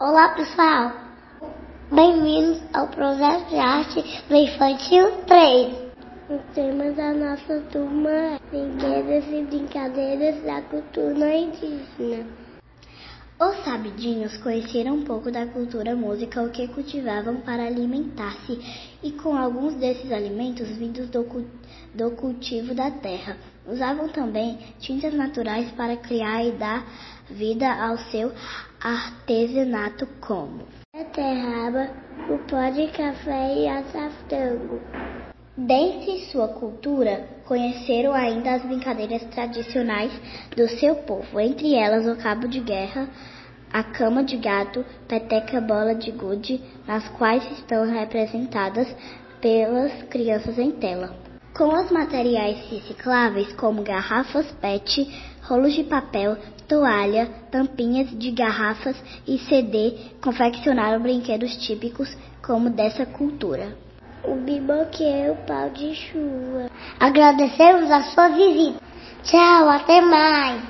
Olá pessoal, bem-vindos ao projeto de arte do Infantil 3. O tema da nossa turma é Brinquedos e Brincadeiras da Cultura Indígena. Os sabidinhos conheceram um pouco da cultura música, o que cultivavam para alimentar-se, e com alguns desses alimentos vindos do, do cultivo da terra. Usavam também tintas naturais para criar e dar vida ao seu artesanato como beterraba, o pó de café e açafrango. Dentre sua cultura, conheceram ainda as brincadeiras tradicionais do seu povo, entre elas o cabo de guerra, a cama de gato, peteca, bola de gude, nas quais estão representadas pelas crianças em tela. Com os materiais recicláveis como garrafas PET, rolos de papel, toalha, tampinhas de garrafas e CD, confeccionaram brinquedos típicos como dessa cultura. O biboqueiro pau de chuva. Agradecemos a sua visita. Tchau, até mais.